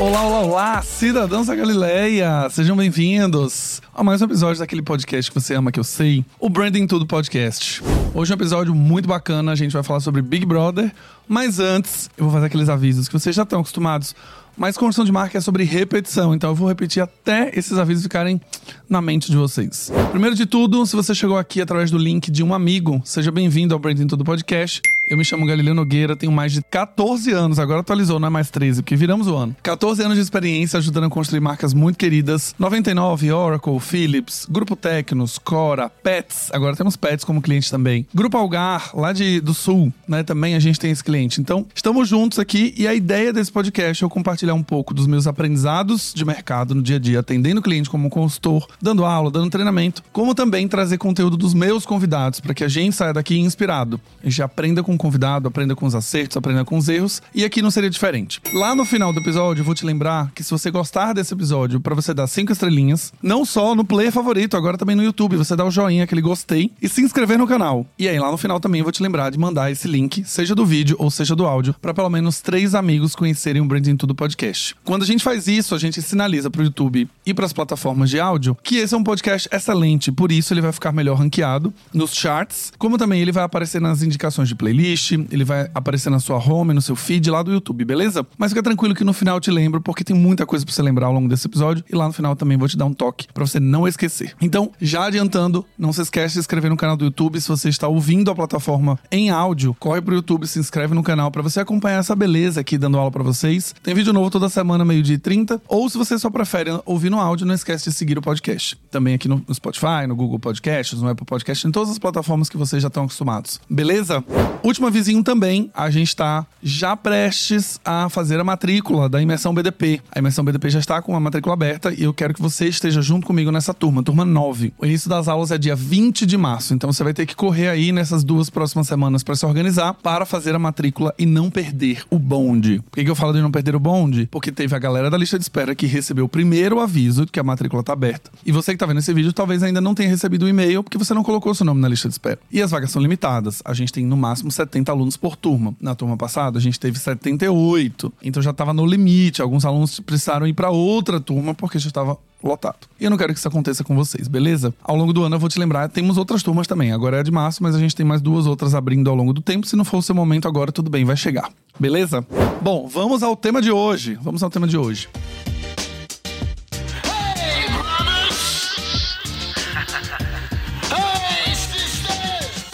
Olá, olá, olá, cidadãos da Galileia! Sejam bem-vindos a mais um episódio daquele podcast que você ama, que eu sei, o Branding Tudo Podcast. Hoje é um episódio muito bacana, a gente vai falar sobre Big Brother, mas antes eu vou fazer aqueles avisos que vocês já estão acostumados mas construção de marca é sobre repetição, então eu vou repetir até esses avisos ficarem na mente de vocês. Primeiro de tudo, se você chegou aqui através do link de um amigo, seja bem-vindo ao Branding Tudo Podcast. Eu me chamo Galileu Nogueira, tenho mais de 14 anos, agora atualizou, não é mais 13, porque viramos o ano. 14 anos de experiência ajudando a construir marcas muito queridas. 99, Oracle, Philips, Grupo Tecnos, Cora, Pets, agora temos Pets como cliente também. Grupo Algar, lá de, do Sul, né, também a gente tem esse cliente. Então, estamos juntos aqui e a ideia desse podcast é eu compartilhar um pouco dos meus aprendizados de mercado no dia a dia, atendendo o cliente como consultor, dando aula, dando treinamento, como também trazer conteúdo dos meus convidados para que a gente saia daqui inspirado. A gente aprenda com convidado, aprenda com os acertos, aprenda com os erros. E aqui não seria diferente. Lá no final do episódio, eu vou te lembrar que se você gostar desse episódio, para você dar cinco estrelinhas, não só no player favorito, agora também no YouTube, você dá o joinha, aquele gostei e se inscrever no canal. E aí, lá no final também eu vou te lembrar de mandar esse link, seja do vídeo ou seja do áudio, para pelo menos três amigos conhecerem o Branding Tudo Podcast. Quando a gente faz isso, a gente sinaliza pro YouTube e para as plataformas de áudio que esse é um podcast excelente, por isso ele vai ficar melhor ranqueado nos charts, como também ele vai aparecer nas indicações de playlist ele vai aparecer na sua home, no seu feed lá do YouTube, beleza? Mas fica tranquilo que no final eu te lembro, porque tem muita coisa pra você lembrar ao longo desse episódio. E lá no final também vou te dar um toque para você não esquecer. Então, já adiantando, não se esquece de se inscrever no canal do YouTube. Se você está ouvindo a plataforma em áudio, corre pro YouTube, se inscreve no canal para você acompanhar essa beleza aqui dando aula para vocês. Tem vídeo novo toda semana, meio-dia e 30. Ou se você só prefere ouvir no áudio, não esquece de seguir o podcast. Também aqui no Spotify, no Google Podcasts, no Apple Podcast, em todas as plataformas que vocês já estão acostumados. Beleza? Último último avisinho também, a gente está já prestes a fazer a matrícula da imersão BDP. A imersão BDP já está com a matrícula aberta e eu quero que você esteja junto comigo nessa turma, turma 9. O início das aulas é dia 20 de março, então você vai ter que correr aí nessas duas próximas semanas para se organizar para fazer a matrícula e não perder o bonde. Por que, que eu falo de não perder o bonde? Porque teve a galera da lista de espera que recebeu o primeiro aviso que a matrícula está aberta. E você que está vendo esse vídeo talvez ainda não tenha recebido o e-mail porque você não colocou seu nome na lista de espera. E as vagas são limitadas. A gente tem no máximo 70 70 alunos por turma. Na turma passada, a gente teve 78. Então já estava no limite. Alguns alunos precisaram ir para outra turma porque já estava lotado. E eu não quero que isso aconteça com vocês, beleza? Ao longo do ano eu vou te lembrar, temos outras turmas também. Agora é de março, mas a gente tem mais duas outras abrindo ao longo do tempo. Se não for o seu momento agora, tudo bem, vai chegar. Beleza? Bom, vamos ao tema de hoje. Vamos ao tema de hoje.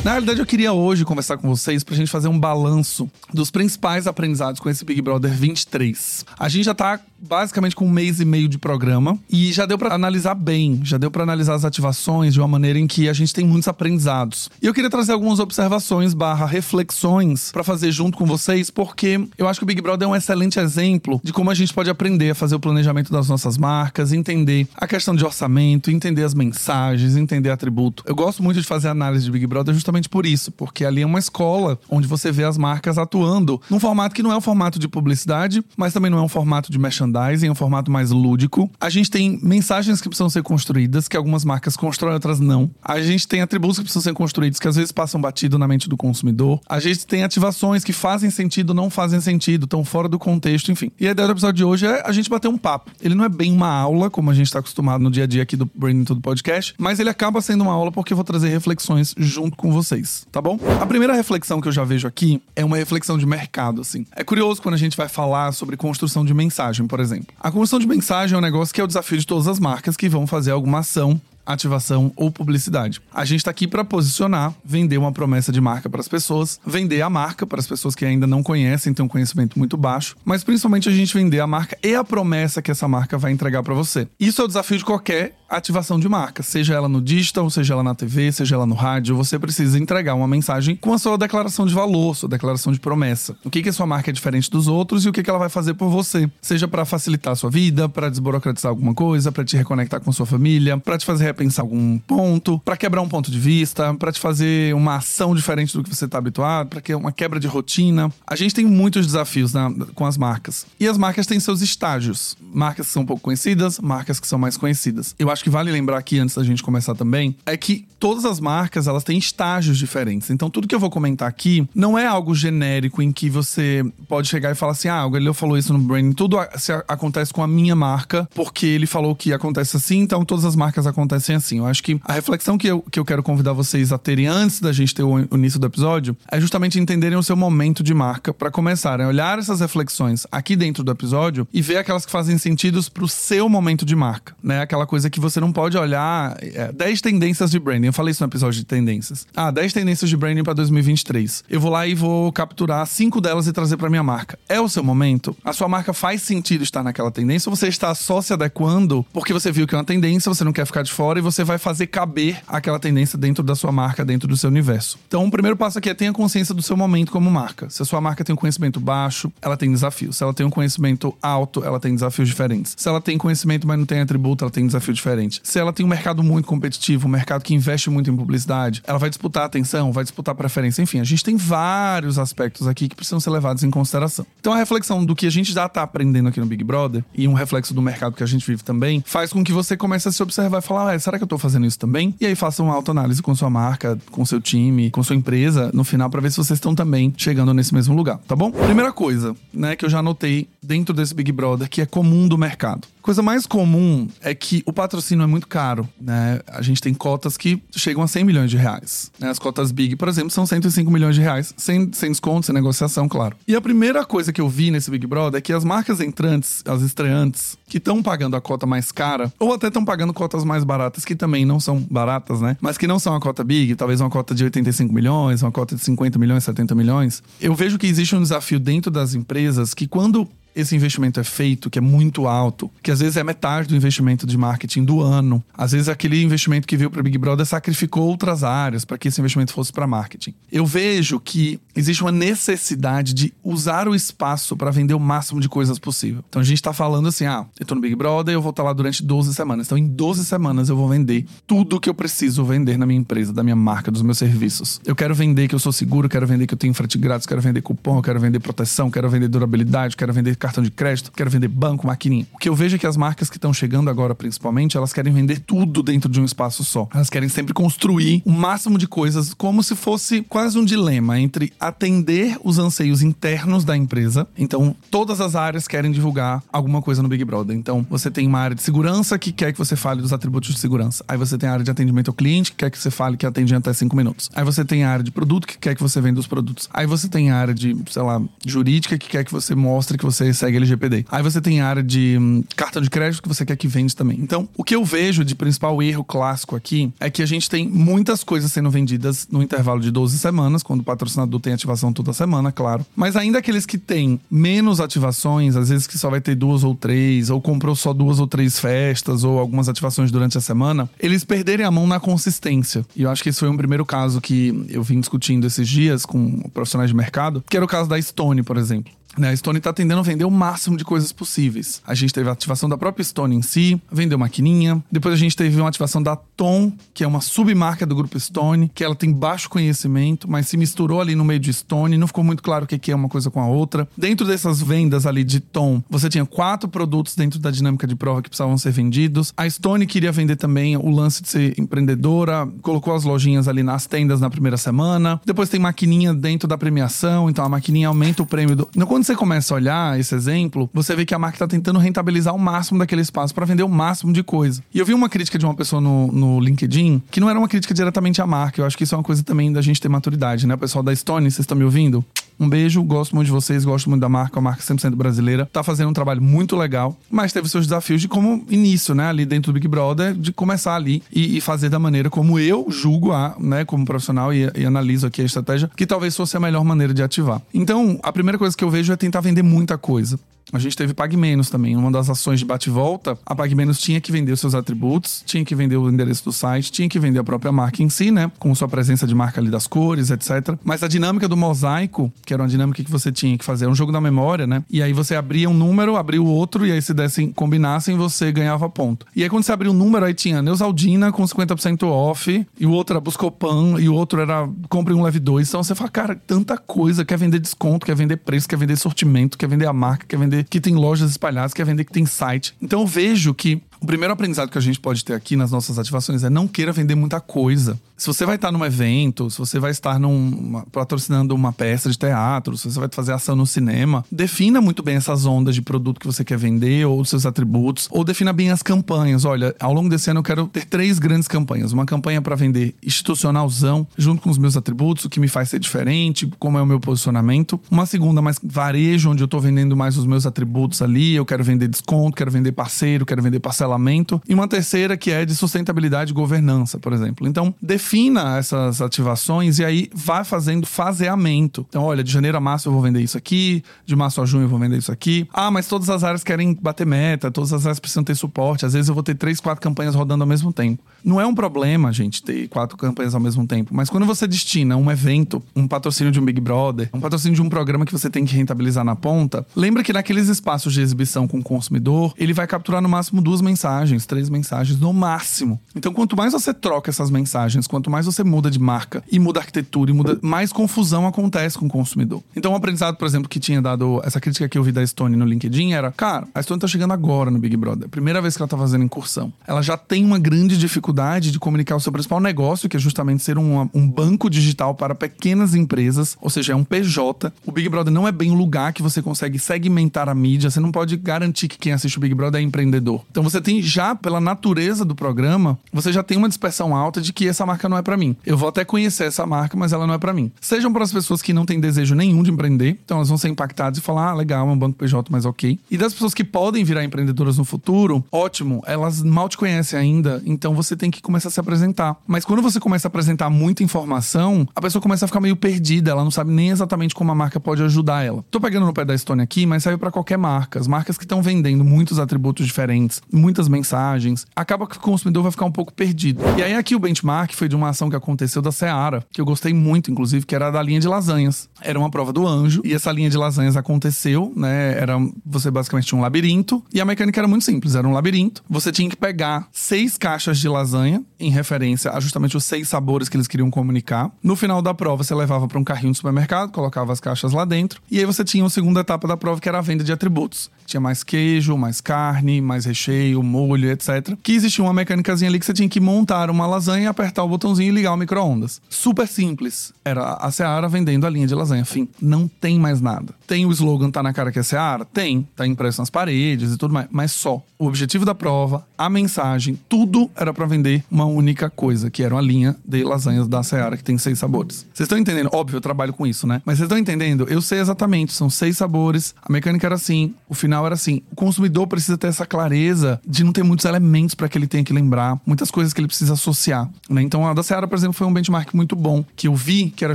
Na realidade, eu queria hoje conversar com vocês pra gente fazer um balanço dos principais aprendizados com esse Big Brother 23. A gente já tá basicamente com um mês e meio de programa e já deu para analisar bem, já deu para analisar as ativações de uma maneira em que a gente tem muitos aprendizados. E eu queria trazer algumas observações barra reflexões para fazer junto com vocês, porque eu acho que o Big Brother é um excelente exemplo de como a gente pode aprender a fazer o planejamento das nossas marcas, entender a questão de orçamento, entender as mensagens, entender atributo. Eu gosto muito de fazer análise de Big Brother justamente justamente por isso, porque ali é uma escola onde você vê as marcas atuando num formato que não é um formato de publicidade, mas também não é um formato de merchandising, é um formato mais lúdico. A gente tem mensagens que precisam ser construídas, que algumas marcas constroem, outras não. A gente tem atributos que precisam ser construídos, que às vezes passam batido na mente do consumidor. A gente tem ativações que fazem sentido, não fazem sentido, estão fora do contexto, enfim. E a ideia do episódio de hoje é a gente bater um papo. Ele não é bem uma aula, como a gente está acostumado no dia a dia aqui do Branding Tudo Podcast, mas ele acaba sendo uma aula porque eu vou trazer reflexões junto com você vocês, tá bom? A primeira reflexão que eu já vejo aqui é uma reflexão de mercado, assim. É curioso quando a gente vai falar sobre construção de mensagem, por exemplo. A construção de mensagem é um negócio que é o desafio de todas as marcas que vão fazer alguma ação ativação ou publicidade. A gente está aqui para posicionar, vender uma promessa de marca para as pessoas, vender a marca para as pessoas que ainda não conhecem, têm um conhecimento muito baixo, mas principalmente a gente vender a marca e a promessa que essa marca vai entregar para você. Isso é o desafio de qualquer ativação de marca, seja ela no digital, seja ela na TV, seja ela no rádio, você precisa entregar uma mensagem com a sua declaração de valor, sua declaração de promessa. O que que a sua marca é diferente dos outros e o que que ela vai fazer por você, seja para facilitar a sua vida, para desburocratizar alguma coisa, para te reconectar com sua família, para te fazer repensar algum ponto, para quebrar um ponto de vista, para te fazer uma ação diferente do que você está habituado, para que uma quebra de rotina. A gente tem muitos desafios na, com as marcas. E as marcas têm seus estágios. Marcas que são pouco conhecidas, marcas que são mais conhecidas. Eu acho que vale lembrar aqui antes da gente começar também é que todas as marcas, elas têm estágios diferentes. Então tudo que eu vou comentar aqui não é algo genérico em que você pode chegar e falar assim: "Ah, o Galileu falou isso no branding, tudo se acontece com a minha marca, porque ele falou que acontece assim, então todas as marcas acontecem assim". Eu acho que a reflexão que eu, que eu quero convidar vocês a terem antes da gente ter o, o início do episódio é justamente entenderem o seu momento de marca para começarem a olhar essas reflexões aqui dentro do episódio e ver aquelas que fazem sentido pro seu momento de marca, né? Aquela coisa que você não pode olhar é, 10 tendências de branding. Eu falei isso no episódio de tendências. Ah, 10 tendências de branding para 2023. Eu vou lá e vou capturar cinco delas e trazer para minha marca. É o seu momento? A sua marca faz sentido estar naquela tendência ou você está só se adequando porque você viu que é uma tendência, você não quer ficar de fora e você vai fazer caber aquela tendência dentro da sua marca, dentro do seu universo. Então, o primeiro passo aqui é tenha consciência do seu momento como marca. Se a sua marca tem um conhecimento baixo, ela tem desafios. Se ela tem um conhecimento alto, ela tem desafios diferentes. Se ela tem conhecimento, mas não tem atributo, ela tem desafio diferente. Se ela tem um mercado muito competitivo, um mercado que investe muito em publicidade, ela vai disputar atenção, vai disputar preferência. Enfim, a gente tem vários aspectos aqui que precisam ser levados em consideração. Então, a reflexão do que a gente já tá aprendendo aqui no Big Brother e um reflexo do mercado que a gente vive também, faz com que você comece a se observar e falar: será que eu tô fazendo isso também? E aí faça uma autoanálise com sua marca, com seu time, com sua empresa no final para ver se vocês estão também chegando nesse mesmo lugar, tá bom? Primeira coisa, né, que eu já anotei dentro desse Big Brother que é comum do mercado. Coisa mais comum é que o patrocínio é muito caro, né? A gente tem cotas que chegam a 100 milhões de reais. Né? As cotas Big, por exemplo, são 105 milhões de reais, sem, sem desconto, sem negociação, claro. E a primeira coisa que eu vi nesse Big Brother é que as marcas entrantes, as estreantes, que estão pagando a cota mais cara, ou até estão pagando cotas mais baratas, que também não são baratas, né? Mas que não são a cota Big, talvez uma cota de 85 milhões, uma cota de 50 milhões, 70 milhões. Eu vejo que existe um desafio dentro das empresas que quando esse investimento é feito, que é muito alto, que às vezes é metade do investimento de marketing do ano. Às vezes aquele investimento que veio para Big Brother sacrificou outras áreas para que esse investimento fosse para marketing. Eu vejo que existe uma necessidade de usar o espaço para vender o máximo de coisas possível. Então a gente está falando assim: ah, eu tô no Big Brother, eu vou estar tá lá durante 12 semanas. Então em 12 semanas eu vou vender tudo que eu preciso vender na minha empresa, da minha marca, dos meus serviços. Eu quero vender que eu sou seguro, quero vender que eu tenho frete grátis, quero vender cupom, quero vender proteção, quero vender durabilidade, quero vender cartão de crédito, quero vender banco, maquininha. O que eu vejo é que as marcas que estão chegando agora, principalmente, elas querem vender tudo dentro de um espaço só. Elas querem sempre construir o máximo de coisas, como se fosse quase um dilema entre atender os anseios internos da empresa. Então, todas as áreas querem divulgar alguma coisa no Big Brother. Então, você tem uma área de segurança que quer que você fale dos atributos de segurança. Aí você tem a área de atendimento ao cliente que quer que você fale que atende até cinco minutos. Aí você tem a área de produto que quer que você venda os produtos. Aí você tem a área de, sei lá, jurídica que quer que você mostre que você segue LGPD. Aí você tem a área de hum, cartão de crédito que você quer que vende também. Então, o que eu vejo de principal erro clássico aqui é que a gente tem muitas coisas sendo vendidas no intervalo de 12 semanas, quando o patrocinador tem ativação toda semana, claro. Mas ainda aqueles que têm menos ativações, às vezes que só vai ter duas ou três, ou comprou só duas ou três festas, ou algumas ativações durante a semana, eles perderem a mão na consistência. E eu acho que esse foi um primeiro caso que eu vim discutindo esses dias com profissionais de mercado, que era o caso da Stone, por exemplo. Né, a Stone está tendendo a vender o máximo de coisas possíveis. A gente teve a ativação da própria Stone em si, vendeu maquininha. Depois a gente teve uma ativação da Tom, que é uma submarca do grupo Stone, que ela tem baixo conhecimento, mas se misturou ali no meio de Stone, não ficou muito claro o que é uma coisa com a outra. Dentro dessas vendas ali de Tom, você tinha quatro produtos dentro da dinâmica de prova que precisavam ser vendidos. A Stone queria vender também o lance de ser empreendedora, colocou as lojinhas ali nas tendas na primeira semana. Depois tem maquininha dentro da premiação, então a maquininha aumenta o prêmio do. Quando você começa a olhar esse exemplo, você vê que a marca está tentando rentabilizar o máximo daquele espaço para vender o máximo de coisa. E eu vi uma crítica de uma pessoa no, no LinkedIn que não era uma crítica diretamente à marca. Eu acho que isso é uma coisa também da gente ter maturidade, né? O pessoal da Stone, vocês estão me ouvindo? Um beijo, gosto muito de vocês, gosto muito da marca, a marca 100% brasileira. Tá fazendo um trabalho muito legal, mas teve seus desafios de como início, né, ali dentro do Big Brother, de começar ali e, e fazer da maneira como eu julgo, a, né, como profissional e, e, analiso aqui a estratégia, que talvez fosse a melhor maneira de ativar. Então, a primeira coisa que eu vejo é tentar vender muita coisa. A gente teve Pague Menos também. Uma das ações de bate-volta, a Pague Menos tinha que vender os seus atributos, tinha que vender o endereço do site, tinha que vender a própria marca em si, né? Com sua presença de marca ali das cores, etc. Mas a dinâmica do mosaico, que era uma dinâmica que você tinha que fazer, é um jogo da memória, né? E aí você abria um número, abria o outro, e aí se dessem, combinassem, você ganhava ponto. E aí quando você abria um número, aí tinha Neusaldina com 50% off, e o outro era Buscopan, e o outro era compre um leve dois. Então você fala, cara, tanta coisa, quer vender desconto, quer vender preço, quer vender sortimento, quer vender a marca, quer vender que tem lojas espalhadas, quer vender que tem site. Então eu vejo que o primeiro aprendizado que a gente pode ter aqui nas nossas ativações é não queira vender muita coisa. Se você vai estar num evento, se você vai estar num, patrocinando uma peça de teatro, se você vai fazer ação no cinema, defina muito bem essas ondas de produto que você quer vender ou seus atributos, ou defina bem as campanhas. Olha, ao longo desse ano eu quero ter três grandes campanhas. Uma campanha para vender institucionalzão, junto com os meus atributos, o que me faz ser diferente, como é o meu posicionamento. Uma segunda mais varejo, onde eu estou vendendo mais os meus atributos ali, eu quero vender desconto, quero vender parceiro, quero vender parcelamento e uma terceira que é de sustentabilidade e governança, por exemplo. Então, defina essas ativações e aí vai fazendo faseamento. Então, olha, de janeiro a março eu vou vender isso aqui, de março a junho eu vou vender isso aqui. Ah, mas todas as áreas querem bater meta, todas as áreas precisam ter suporte. Às vezes eu vou ter três, quatro campanhas rodando ao mesmo tempo. Não é um problema, gente, ter quatro campanhas ao mesmo tempo, mas quando você destina um evento, um patrocínio de um Big Brother, um patrocínio de um programa que você tem que rentabilizar na ponta, lembra que naqueles espaços de exibição com o consumidor, ele vai capturar no máximo duas mensagens mensagens, três mensagens no máximo. Então, quanto mais você troca essas mensagens, quanto mais você muda de marca e muda arquitetura e muda, mais confusão acontece com o consumidor. Então, um aprendizado, por exemplo, que tinha dado essa crítica que eu vi da Stone no LinkedIn era: cara, a Stone tá chegando agora no Big Brother. Primeira vez que ela tá fazendo incursão. Ela já tem uma grande dificuldade de comunicar o seu principal negócio, que é justamente ser um, um banco digital para pequenas empresas, ou seja, é um PJ. O Big Brother não é bem o lugar que você consegue segmentar a mídia. Você não pode garantir que quem assiste o Big Brother é empreendedor. Então, você tem já pela natureza do programa, você já tem uma dispersão alta de que essa marca não é para mim. Eu vou até conhecer essa marca, mas ela não é para mim. Sejam para as pessoas que não têm desejo nenhum de empreender, então elas vão ser impactadas e falar: ah, legal, é um banco PJ, mas ok. E das pessoas que podem virar empreendedoras no futuro, ótimo, elas mal te conhecem ainda, então você tem que começar a se apresentar. Mas quando você começa a apresentar muita informação, a pessoa começa a ficar meio perdida, ela não sabe nem exatamente como a marca pode ajudar ela. Tô pegando no pé da Estônia aqui, mas serve para qualquer marca. As marcas que estão vendendo muitos atributos diferentes, muitas mensagens, acaba que o consumidor vai ficar um pouco perdido. E aí aqui o benchmark foi de uma ação que aconteceu da Seara, que eu gostei muito, inclusive, que era da linha de lasanhas. Era uma prova do anjo, e essa linha de lasanhas aconteceu, né? Era você basicamente tinha um labirinto, e a mecânica era muito simples, era um labirinto. Você tinha que pegar seis caixas de lasanha, em referência a justamente os seis sabores que eles queriam comunicar. No final da prova, você levava para um carrinho de supermercado, colocava as caixas lá dentro, e aí você tinha a segunda etapa da prova, que era a venda de atributos. Tinha mais queijo, mais carne, mais recheio, molho, etc. Que existia uma mecânicazinha ali que você tinha que montar uma lasanha, apertar o botãozinho e ligar o micro-ondas. Super simples. Era a Seara vendendo a linha de lasanha. Fim. Não tem mais nada. Tem o slogan Tá na cara que é Seara? Tem. Tá impresso nas paredes e tudo mais. Mas só. O objetivo da prova, a mensagem, tudo era para vender uma única coisa, que era uma linha de lasanhas da Seara, que tem seis sabores. Vocês estão entendendo? Óbvio, eu trabalho com isso, né? Mas vocês estão entendendo? Eu sei exatamente. São seis sabores. A mecânica era assim. O final era assim. O consumidor precisa ter essa clareza de não ter muitos elementos para que ele tenha que lembrar, muitas coisas que ele precisa associar. Né? Então a da Seara, por exemplo, foi um benchmark muito bom, que eu vi que era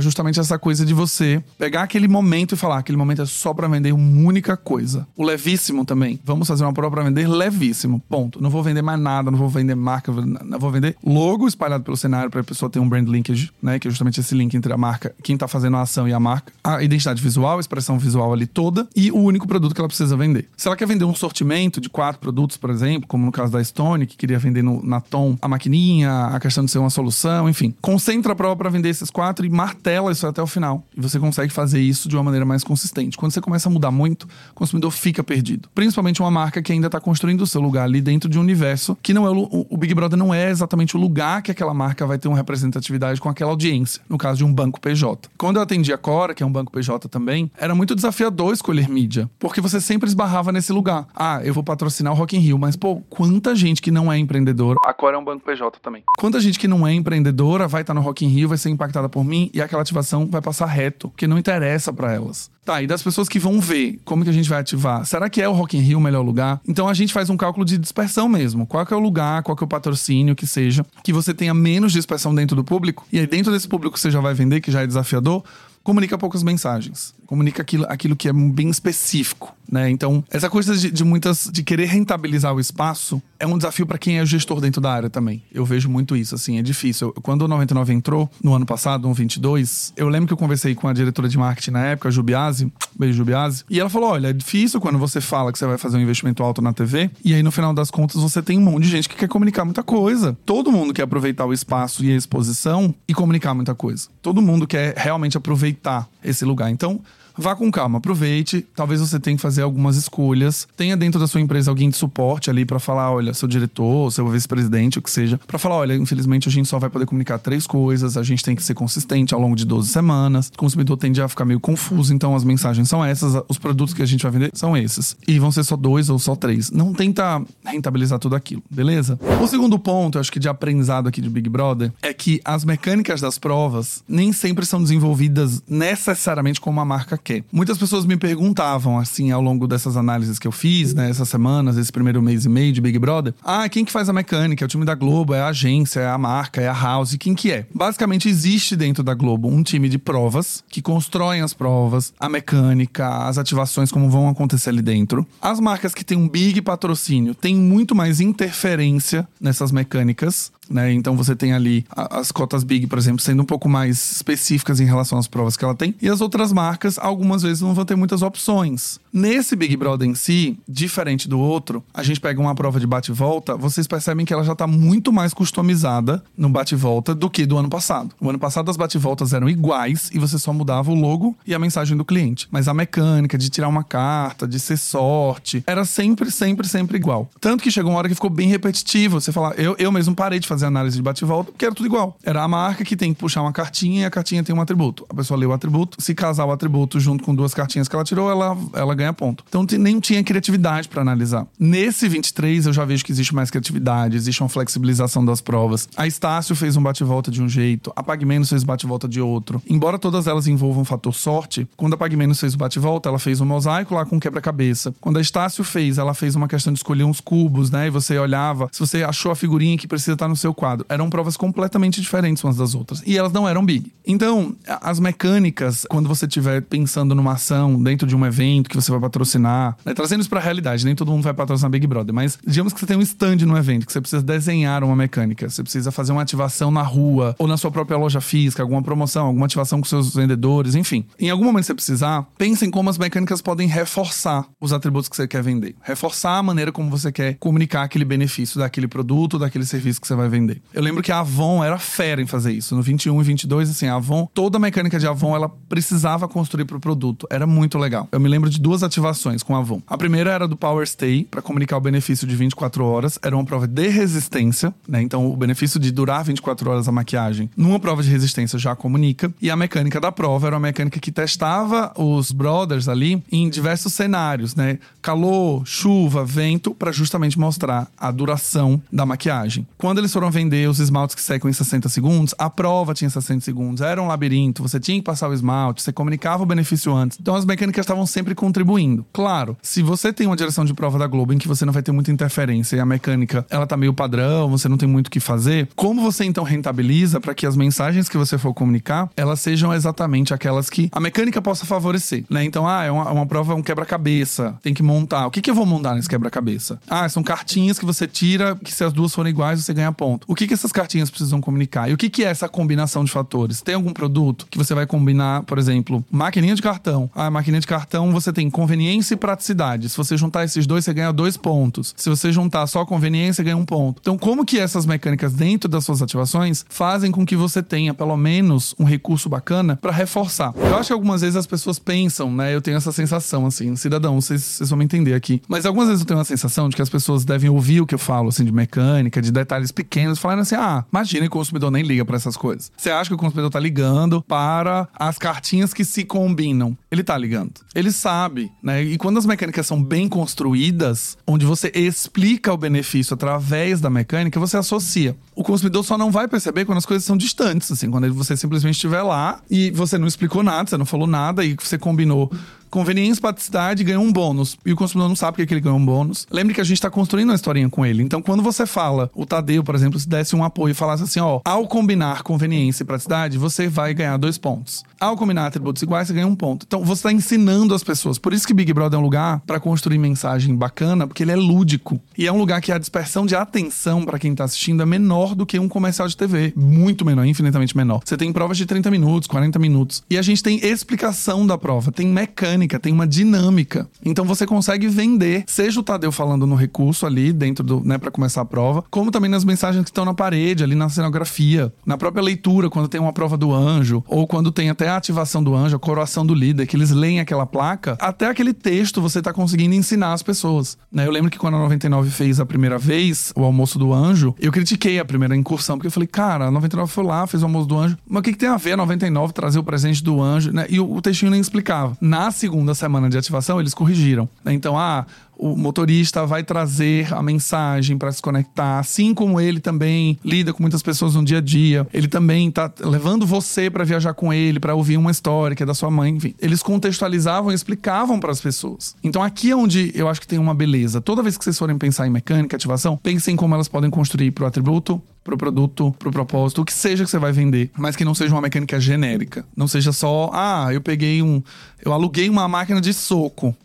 justamente essa coisa de você pegar aquele momento e falar: aquele momento só para vender uma única coisa. O levíssimo também. Vamos fazer uma prova para vender levíssimo. Ponto. Não vou vender mais nada, não vou vender marca, não vou vender logo espalhado pelo cenário para a pessoa ter um brand linkage, né? Que é justamente esse link entre a marca, quem tá fazendo a ação e a marca, a identidade visual, a expressão visual ali toda e o único produto que ela precisa vender. Se ela quer vender um sortimento de quatro produtos, por exemplo, como no caso da Stone, que queria vender no, na Tom a maquininha, a questão de ser uma solução, enfim. Concentra a prova para vender esses quatro e martela isso até o final. E você consegue fazer isso de uma maneira mais consistente. Quando você começa a mudar muito, o consumidor fica perdido. Principalmente uma marca que ainda está construindo o seu lugar ali dentro de um universo que não é o, o Big Brother não é exatamente o lugar que aquela marca vai ter uma representatividade com aquela audiência, no caso de um banco PJ. Quando eu atendi a Cora, que é um banco PJ também, era muito desafiador escolher mídia, porque você sempre esbarrava nesse lugar. Ah, eu vou patrocinar o Rock in Rio, mas pô, quanta gente que não é empreendedora. A Cora é um banco PJ também. Quanta gente que não é empreendedora vai estar no Rock in Rio, vai ser impactada por mim e aquela ativação vai passar reto, porque não interessa para elas. Tá, e das pessoas que vão ver, como que a gente vai ativar? Será que é o Rock in Rio o melhor lugar? Então a gente faz um cálculo de dispersão mesmo. Qual é o lugar, qual é o patrocínio que seja, que você tenha menos dispersão dentro do público, e aí dentro desse público você já vai vender, que já é desafiador, comunica poucas mensagens. Comunica aquilo, aquilo que é bem específico, né? Então, essa coisa de, de muitas de querer rentabilizar o espaço é um desafio para quem é gestor dentro da área também. Eu vejo muito isso, assim, é difícil. Quando o 99 entrou no ano passado, no 22, eu lembro que eu conversei com a diretora de marketing na época, a Jubiase, beijo Jubiase, e ela falou: "Olha, é difícil quando você fala que você vai fazer um investimento alto na TV, e aí no final das contas você tem um monte de gente que quer comunicar muita coisa. Todo mundo quer aproveitar o espaço e a exposição e comunicar muita coisa. Todo mundo quer realmente aproveitar esse lugar. Então, Vá com calma, aproveite. Talvez você tenha que fazer algumas escolhas. Tenha dentro da sua empresa alguém de suporte ali para falar, olha, seu diretor, seu vice-presidente, o que seja, para falar, olha, infelizmente a gente só vai poder comunicar três coisas, a gente tem que ser consistente ao longo de 12 semanas. O consumidor tende a ficar meio confuso, então as mensagens são essas, os produtos que a gente vai vender são esses. E vão ser só dois ou só três. Não tenta rentabilizar tudo aquilo, beleza? O segundo ponto, acho que de aprendizado aqui de Big Brother, é que as mecânicas das provas nem sempre são desenvolvidas necessariamente como a marca Muitas pessoas me perguntavam, assim, ao longo dessas análises que eu fiz, né, essas semanas, esse primeiro mês e meio de Big Brother, ah, quem que faz a mecânica? É o time da Globo, é a agência, é a marca, é a house, quem que é? Basicamente, existe dentro da Globo um time de provas que constroem as provas, a mecânica, as ativações, como vão acontecer ali dentro. As marcas que têm um big patrocínio têm muito mais interferência nessas mecânicas né? Então você tem ali as cotas Big, por exemplo, sendo um pouco mais específicas em relação às provas que ela tem. E as outras marcas, algumas vezes, não vão ter muitas opções. Nesse Big Brother em si, diferente do outro, a gente pega uma prova de bate-volta, vocês percebem que ela já está muito mais customizada no bate-volta do que do ano passado. O ano passado as bate-voltas eram iguais e você só mudava o logo e a mensagem do cliente. Mas a mecânica de tirar uma carta, de ser sorte, era sempre, sempre, sempre igual. Tanto que chegou uma hora que ficou bem repetitivo. Você falar, eu, eu mesmo parei de fazer análise de bate-volta, porque era tudo igual. Era a marca que tem que puxar uma cartinha e a cartinha tem um atributo. A pessoa lê o atributo, se casar o atributo junto com duas cartinhas que ela tirou, ela, ela ganha ponto. Então nem tinha criatividade para analisar. Nesse 23, eu já vejo que existe mais criatividade, existe uma flexibilização das provas. A Estácio fez um bate-volta de um jeito, a Pagmenos fez bate-volta de outro. Embora todas elas envolvam um fator sorte, quando a Pagmenos fez o bate-volta, ela fez um mosaico lá com quebra-cabeça. Quando a Estácio fez, ela fez uma questão de escolher uns cubos, né? E você olhava, se você achou a figurinha que precisa estar no seu quadro. Eram provas completamente diferentes umas das outras. E elas não eram big. Então, as mecânicas, quando você estiver pensando numa ação dentro de um evento que você vai patrocinar, né? trazendo isso pra realidade, nem todo mundo vai patrocinar Big Brother, mas digamos que você tem um stand no evento, que você precisa desenhar uma mecânica, você precisa fazer uma ativação na rua, ou na sua própria loja física, alguma promoção, alguma ativação com seus vendedores, enfim. Em algum momento você precisar, pense em como as mecânicas podem reforçar os atributos que você quer vender. Reforçar a maneira como você quer comunicar aquele benefício daquele produto, daquele serviço que você vai vender. Eu lembro que a Avon era fera em fazer isso. No 21 e 22, assim, a Avon, toda a mecânica de Avon, ela precisava construir pro produto. Era muito legal. Eu me lembro de duas ativações com a Avon. A primeira era do Power Stay, para comunicar o benefício de 24 horas. Era uma prova de resistência, né? Então, o benefício de durar 24 horas a maquiagem, numa prova de resistência já comunica. E a mecânica da prova era uma mecânica que testava os brothers ali em diversos cenários, né? Calor, chuva, vento, para justamente mostrar a duração da maquiagem. Quando eles foram vender os esmaltes que secam em 60 segundos, a prova tinha 60 segundos, era um labirinto, você tinha que passar o esmalte, você comunicava o benefício antes. Então as mecânicas estavam sempre contribuindo. Claro, se você tem uma direção de prova da Globo em que você não vai ter muita interferência e a mecânica ela tá meio padrão, você não tem muito o que fazer, como você então rentabiliza para que as mensagens que você for comunicar, elas sejam exatamente aquelas que a mecânica possa favorecer, né? Então, ah, é uma, uma prova, um quebra-cabeça, tem que montar. O que, que eu vou montar nesse quebra-cabeça? Ah, são cartinhas que você tira, que se as duas forem iguais, você ganha ponto. O que, que essas cartinhas precisam comunicar? E o que, que é essa combinação de fatores? Tem algum produto que você vai combinar, por exemplo, maquininha de cartão. Ah, maquininha de cartão você tem conveniência e praticidade. Se você juntar esses dois, você ganha dois pontos. Se você juntar só conveniência, ganha um ponto. Então, como que essas mecânicas dentro das suas ativações fazem com que você tenha pelo menos um recurso bacana para reforçar? Eu acho que algumas vezes as pessoas pensam, né? Eu tenho essa sensação, assim, cidadão, vocês, vocês vão me entender aqui. Mas algumas vezes eu tenho uma sensação de que as pessoas devem ouvir o que eu falo, assim, de mecânica, de detalhes pequenos, falando assim: ah, imagina que o consumidor nem liga para essas coisas. Você acha que o consumidor tá ligando para as cartinhas que se combinam? Ele tá ligando. Ele sabe, né? E quando as mecânicas são bem construídas, onde você explica o benefício através da mecânica, você associa. O consumidor só não vai perceber quando as coisas são distantes, assim, quando você simplesmente estiver lá e você não explicou nada, você não falou nada e você combinou conveniência, praticidade, ganhou um bônus. E o consumidor não sabe porque ele ganhou um bônus. Lembre que a gente está construindo uma historinha com ele. Então, quando você fala, o Tadeu, por exemplo, se desse um apoio e falasse assim, ó, ao combinar conveniência e praticidade, você vai ganhar dois pontos. Ao combinar atributos iguais, você ganha um ponto. Então, você está ensinando as pessoas. Por isso que Big Brother é um lugar para construir mensagem bacana, porque ele é lúdico. E é um lugar que a dispersão de atenção para quem tá assistindo é menor do que um comercial de TV. Muito menor, infinitamente menor. Você tem provas de 30 minutos, 40 minutos. E a gente tem explicação da prova, tem mecânica, tem uma dinâmica. Então você consegue vender, seja o Tadeu falando no recurso ali, dentro do, né, para começar a prova, como também nas mensagens que estão na parede, ali na cenografia, na própria leitura, quando tem uma prova do anjo, ou quando tem até a ativação do anjo, a coroação do líder, que eles leem aquela placa, até aquele texto você tá conseguindo ensinar as pessoas. Né? Eu lembro que quando a 99 fez a primeira vez o almoço do anjo, eu critiquei a primeira incursão, porque eu falei, cara, a 99 foi lá, fez o almoço do anjo, mas o que, que tem a ver a 99 trazer o presente do anjo, né? E o, o textinho nem explicava. Na segunda semana de ativação, eles corrigiram. Né? Então, ah, o motorista vai trazer a mensagem para se conectar, assim como ele também lida com muitas pessoas no dia a dia. Ele também tá levando você para viajar com ele, para ouvir uma história que é da sua mãe, enfim. Eles contextualizavam e explicavam para as pessoas. Então aqui é onde eu acho que tem uma beleza. Toda vez que vocês forem pensar em mecânica, ativação, pensem como elas podem construir pro atributo, pro produto, pro propósito, o que seja que você vai vender, mas que não seja uma mecânica genérica. Não seja só, ah, eu peguei um, eu aluguei uma máquina de soco.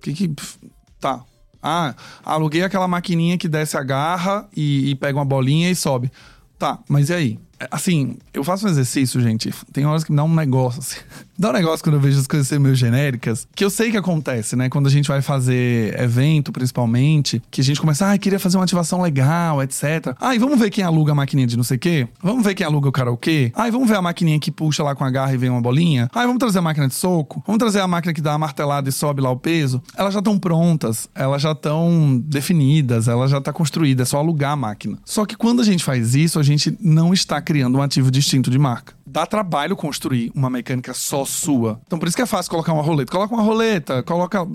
Que que Tá. Ah, aluguei aquela maquininha que desce a garra e, e pega uma bolinha e sobe. Tá, mas e aí? Assim, eu faço um exercício, gente. Tem horas que me dá um negócio, assim. Dá um negócio quando eu vejo as coisas serem meio genéricas, que eu sei que acontece, né? Quando a gente vai fazer evento, principalmente, que a gente começa, ah, queria fazer uma ativação legal, etc. Ah, e vamos ver quem aluga a maquininha de não sei o quê? Vamos ver quem aluga o karaokê? Ah, e vamos ver a maquininha que puxa lá com a garra e vem uma bolinha? Ah, e vamos trazer a máquina de soco? Vamos trazer a máquina que dá a martelada e sobe lá o peso? Elas já estão prontas, elas já estão definidas, ela já está construída, é só alugar a máquina. Só que quando a gente faz isso, a gente não está criando um ativo distinto de marca. Dá trabalho construir uma mecânica só sua. Então por isso que é fácil colocar uma roleta. Coloca uma roleta, coloca,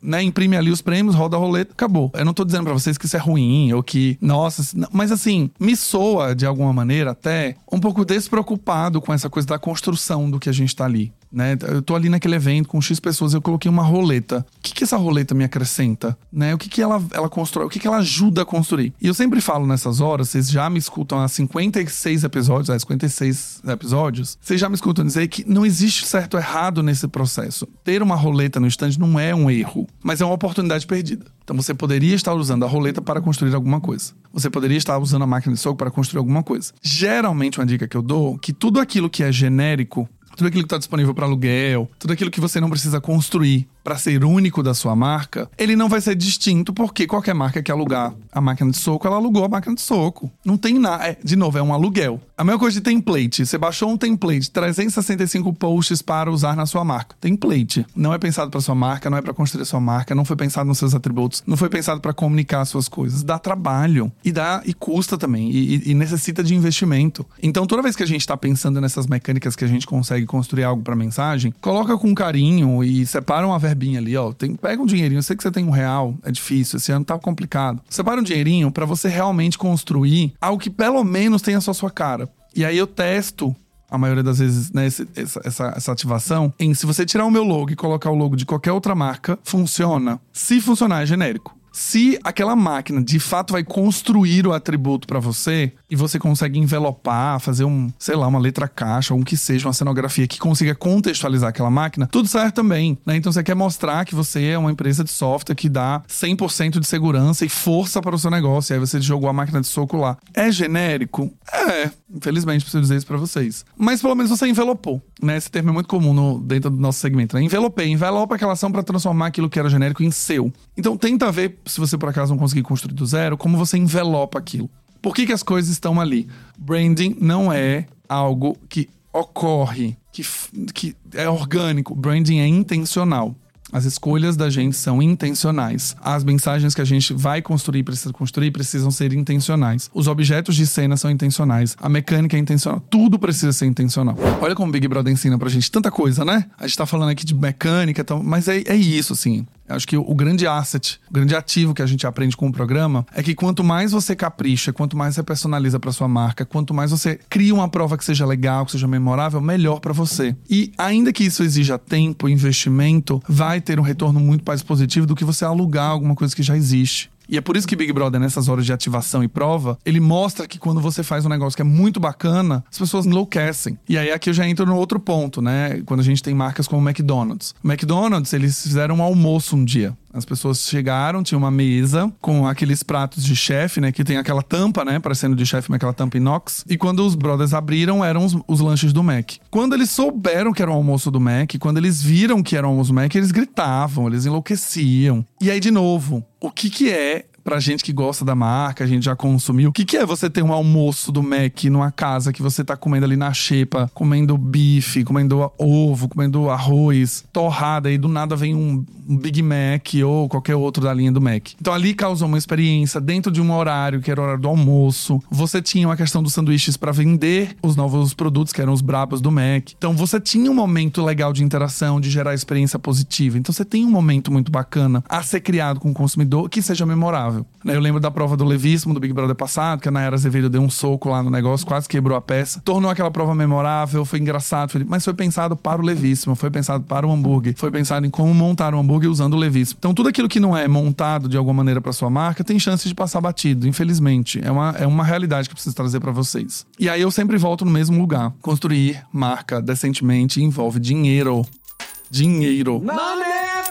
né, imprime ali os prêmios, roda a roleta, acabou. Eu não tô dizendo para vocês que isso é ruim ou que, nossa, mas assim, me soa de alguma maneira até um pouco despreocupado com essa coisa da construção do que a gente tá ali né? Eu tô ali naquele evento com X pessoas, eu coloquei uma roleta. O que, que essa roleta me acrescenta? Né? O que, que ela, ela constrói? O que, que ela ajuda a construir? E eu sempre falo nessas horas, vocês já me escutam há 56 episódios, há 56 episódios, vocês já me escutam dizer que não existe certo ou errado nesse processo. Ter uma roleta no stand não é um erro, mas é uma oportunidade perdida. Então você poderia estar usando a roleta para construir alguma coisa. Você poderia estar usando a máquina de soco para construir alguma coisa. Geralmente, uma dica que eu dou, que tudo aquilo que é genérico tudo aquilo que está disponível para aluguel, tudo aquilo que você não precisa construir para ser único da sua marca, ele não vai ser distinto porque qualquer marca que alugar a máquina de soco, ela alugou a máquina de soco. Não tem nada. É, de novo, é um aluguel. A mesma coisa de template. Você baixou um template, 365 posts para usar na sua marca. Template. Não é pensado para sua marca, não é para construir sua marca, não foi pensado nos seus atributos, não foi pensado para comunicar suas coisas. Dá trabalho e dá e custa também e, e necessita de investimento. Então, toda vez que a gente está pensando nessas mecânicas que a gente consegue construir algo para mensagem, coloca com carinho e separa uma verbinha ali, ó. Tem, pega um dinheirinho. Eu sei que você tem um real, é difícil, esse ano tá complicado. Separa um dinheirinho para você realmente construir algo que pelo menos tenha só sua cara. E aí eu testo a maioria das vezes, né, essa, essa, essa, ativação, em se você tirar o meu logo e colocar o logo de qualquer outra marca, funciona. Se funcionar, é genérico. Se aquela máquina de fato vai construir o atributo para você e você consegue envelopar, fazer um, sei lá, uma letra caixa ou um que seja, uma cenografia que consiga contextualizar aquela máquina, tudo certo também, né? Então você quer mostrar que você é uma empresa de software que dá 100% de segurança e força para o seu negócio, e aí você jogou a máquina de soco lá. É genérico? É, infelizmente preciso dizer isso para vocês. Mas pelo menos você envelopou, né? Esse termo é muito comum no, dentro do nosso segmento, né? Envelopei, envelopa aquela ação para transformar aquilo que era genérico em seu. Então tenta ver se você por acaso não conseguir construir do zero, como você envelopa aquilo. Por que, que as coisas estão ali? Branding não é algo que ocorre, que, que é orgânico. Branding é intencional. As escolhas da gente são intencionais. As mensagens que a gente vai construir, precisa construir, precisam ser intencionais. Os objetos de cena são intencionais. A mecânica é intencional. Tudo precisa ser intencional. Olha como o Big Brother ensina pra gente tanta coisa, né? A gente tá falando aqui de mecânica, mas é, é isso, assim. Acho que o grande asset, o grande ativo que a gente aprende com o programa é que quanto mais você capricha, quanto mais você personaliza para sua marca, quanto mais você cria uma prova que seja legal, que seja memorável, melhor para você. E ainda que isso exija tempo, investimento, vai ter um retorno muito mais positivo do que você alugar alguma coisa que já existe. E é por isso que Big Brother, nessas horas de ativação e prova, ele mostra que quando você faz um negócio que é muito bacana, as pessoas enlouquecem. E aí aqui eu já entro no outro ponto, né? Quando a gente tem marcas como o McDonald's. O McDonald's, eles fizeram um almoço um dia. As pessoas chegaram, tinha uma mesa com aqueles pratos de chefe, né? Que tem aquela tampa, né? Parecendo de chefe, mas aquela tampa inox. E quando os brothers abriram, eram os, os, lanches do Mac. Quando eles souberam que era o almoço do Mac, quando eles viram que era o almoço do Mac, eles gritavam, eles enlouqueciam. E aí, de novo, o que que é pra gente que gosta da marca, a gente já consumiu. O que, que é você ter um almoço do Mac numa casa que você tá comendo ali na xepa, comendo bife, comendo ovo, comendo arroz, torrada, e do nada vem um, Big Mac ou qualquer outro da linha do Mac. Então ali causou uma experiência dentro de um horário que era o horário do almoço. Você tinha uma questão dos sanduíches para vender os novos produtos que eram os brabos do Mac. Então você tinha um momento legal de interação, de gerar experiência positiva. Então você tem um momento muito bacana a ser criado com o consumidor que seja memorável Né, eu lembro da prova do levíssimo do Big Brother passado, que a Nayara Azevedo deu um soco lá no negócio, quase quebrou a peça. Tornou aquela prova memorável, foi engraçado, foi... mas foi pensado para o levíssimo, foi pensado para o hambúrguer, foi pensado em como montar um hambúrguer usando o levíssimo. Então tudo aquilo que não é montado de alguma maneira para sua marca tem chance de passar batido, infelizmente. É uma, é uma realidade que eu preciso trazer para vocês. E aí eu sempre volto no mesmo lugar. Construir marca decentemente envolve dinheiro. Dinheiro. Money!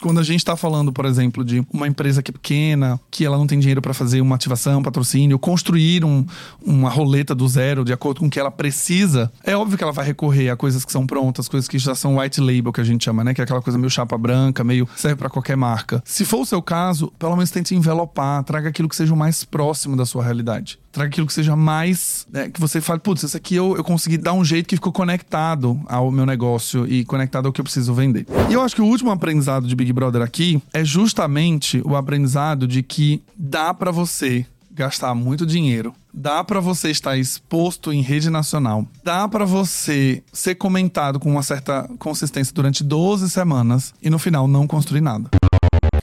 Quando a gente está falando, por exemplo, de uma empresa que é pequena, que ela não tem dinheiro para fazer uma ativação, patrocínio, construir um, uma roleta do zero de acordo com o que ela precisa, é óbvio que ela vai recorrer a coisas que são prontas, coisas que já são white label, que a gente chama, né? Que é aquela coisa meio chapa branca, meio serve para qualquer marca. Se for o seu caso, pelo menos tente envelopar, traga aquilo que seja o mais próximo da sua realidade traga aquilo que seja mais. Né, que você fale, putz, isso aqui eu, eu consegui dar um jeito que ficou conectado ao meu negócio e conectado ao que eu preciso vender. E eu acho que o último aprendizado de Big Brother aqui é justamente o aprendizado de que dá para você gastar muito dinheiro, dá para você estar exposto em rede nacional, dá para você ser comentado com uma certa consistência durante 12 semanas e no final não construir nada.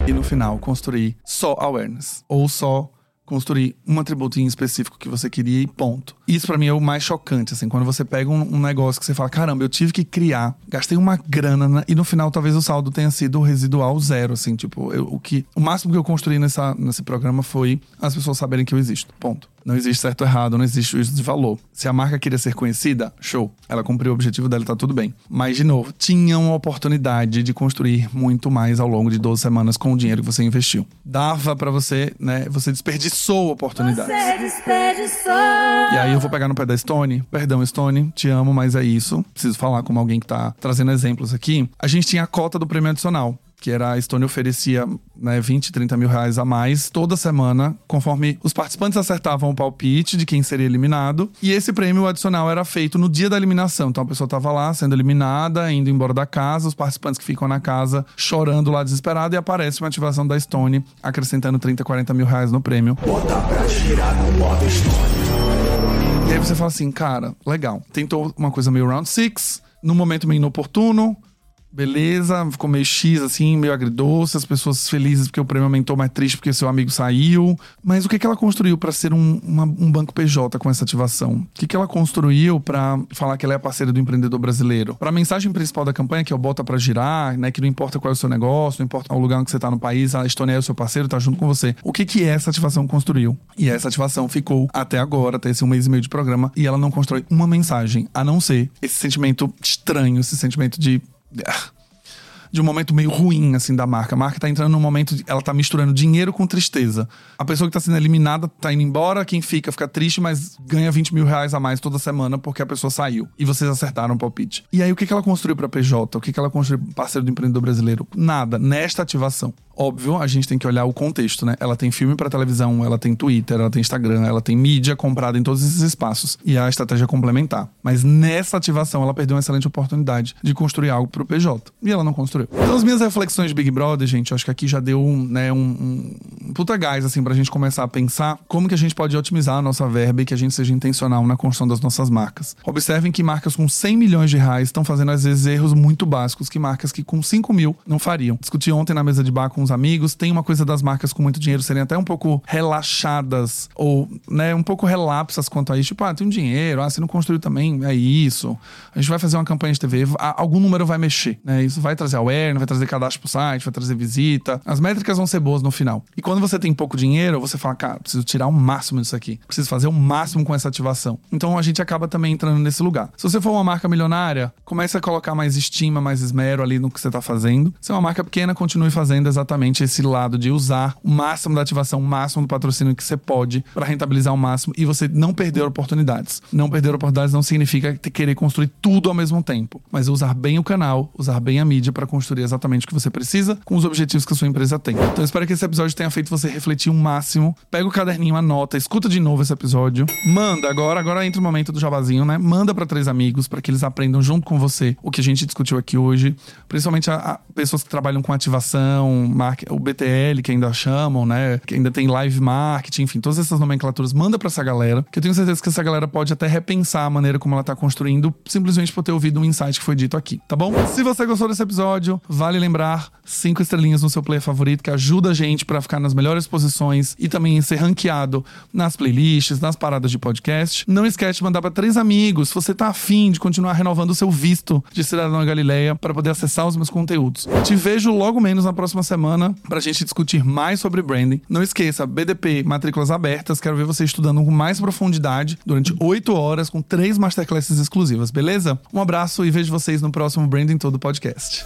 E no final construir só awareness ou só construir um atributo em específico que você queria e ponto. Isso para mim é o mais chocante, assim, quando você pega um, um, negócio que você fala, caramba, eu tive que criar, gastei uma grana né? e no final talvez o saldo tenha sido residual zero, assim, tipo, eu, o que o máximo que eu construí nessa, nesse programa foi as pessoas saberem que eu existo, ponto. Não existe certo ou errado, não existe juízo de valor. Se a marca queria ser conhecida, show. Ela cumpriu o objetivo dela, tá tudo bem. Mas, de novo, tinha uma oportunidade de construir muito mais ao longo de 12 semanas com o dinheiro que você investiu. Dava para você, né? Você desperdiçou a oportunidade. Você desperdiçou. E aí eu vou pegar no pé da Stone. Perdão, Stone, te amo, mas é isso. Preciso falar como alguém que tá trazendo exemplos aqui. A gente tinha a cota do prêmio adicional que era a Estônia oferecia né, 20, 30 mil reais a mais toda semana, conforme os participantes acertavam o palpite de quem seria eliminado. E esse prêmio adicional era feito no dia da eliminação. Então a pessoa estava lá sendo eliminada, indo embora da casa, os participantes que ficam na casa chorando lá desesperado e aparece uma ativação da Stone acrescentando 30, 40 mil reais no prêmio. Bota pra girar no modo E aí você fala assim, cara, legal. Tentou uma coisa meio round six, num momento meio inoportuno, beleza, ficou meio X, assim, meio agridoce, as pessoas felizes porque o prêmio aumentou, mas triste porque seu amigo saiu. Mas o que, que ela construiu para ser um, uma, um banco PJ com essa ativação? O que, que ela construiu para falar que ela é parceira do empreendedor brasileiro? Para a mensagem principal da campanha, que é o Bota para Girar, né? Que não importa qual é o seu negócio, não importa o lugar onde você tá no país, a Estônia é o seu parceiro, tá junto com você. O que, que essa ativação construiu? E essa ativação ficou até agora, até esse um mês e meio de programa, e ela não constrói uma mensagem, a não ser esse sentimento estranho, esse sentimento de Yeah. De um momento meio ruim, assim, da marca. A marca tá entrando num momento, ela tá misturando dinheiro com tristeza. A pessoa que tá sendo eliminada tá indo embora, quem fica fica triste, mas ganha 20 mil reais a mais toda semana porque a pessoa saiu. E vocês acertaram o palpite. E aí, o que, que ela construiu pra PJ? O que, que ela construiu parceiro do empreendedor brasileiro? Nada. Nesta ativação. Óbvio, a gente tem que olhar o contexto, né? Ela tem filme para televisão, ela tem Twitter, ela tem Instagram, ela tem mídia comprada em todos esses espaços. E a estratégia é complementar. Mas nessa ativação, ela perdeu uma excelente oportunidade de construir algo pro PJ. E ela não construiu. Então, as minhas reflexões de Big Brother, gente, acho que aqui já deu né, um, um puta gás, assim, pra gente começar a pensar como que a gente pode otimizar a nossa verba e que a gente seja intencional na construção das nossas marcas. Observem que marcas com 100 milhões de reais estão fazendo, às vezes, erros muito básicos que marcas que com 5 mil não fariam. Discuti ontem na mesa de bar com uns amigos, tem uma coisa das marcas com muito dinheiro serem até um pouco relaxadas ou, né, um pouco relapsas quanto a isso. Tipo, ah, tem um dinheiro, ah, você não construiu também, é isso. A gente vai fazer uma campanha de TV, algum número vai mexer, né? Isso vai trazer awareness, vai trazer cadastro pro site, vai trazer visita. As métricas vão ser boas no final. E quando você tem pouco dinheiro, você fala, cara, preciso tirar o máximo disso aqui. Preciso fazer o máximo com essa ativação. Então a gente acaba também entrando nesse lugar. Se você for uma marca milionária, comece a colocar mais estima, mais esmero ali no que você tá fazendo. Se é uma marca pequena, continue fazendo exatamente esse lado de usar o máximo da ativação, o máximo do patrocínio que você pode para rentabilizar o máximo e você não perder oportunidades. Não perder oportunidades não significa querer construir tudo ao mesmo tempo, mas usar bem o canal, usar bem a mídia para construir exatamente o que você precisa com os objetivos que a sua empresa tem. Então eu espero que esse episódio tenha feito você refletir o um máximo. Pega o caderninho, anota, escuta de novo esse episódio. Manda agora, agora entra o momento do jabazinho, né? Manda para três amigos para que eles aprendam junto com você o que a gente discutiu aqui hoje, principalmente a, a pessoas que trabalham com ativação, o BTL que ainda chamam, né? Que ainda tem live marketing, enfim, todas essas nomenclaturas. Manda para essa galera, que eu tenho certeza que essa galera pode até repensar a maneira como ela tá construindo, simplesmente por ter ouvido um insight que foi dito aqui, tá bom? Se você gostou desse episódio, vale lembrar cinco estrelinhas no seu player favorito, que ajuda a gente para ficar nas melhores posições e também ser ranqueado nas playlists, nas paradas de podcast. Não esquece de mandar para três amigos, se você tá afim de continuar renovando o seu visto de cidadão da Galileia para poder acessar os meus conteúdos. Te vejo logo menos na próxima semana pra gente discutir mais sobre branding. Não esqueça, BDP, matrículas abertas, quero ver você estudando com mais profundidade durante oito horas com três masterclasses exclusivas, beleza? Um abraço e vejo vocês no próximo Branding Todo Podcast.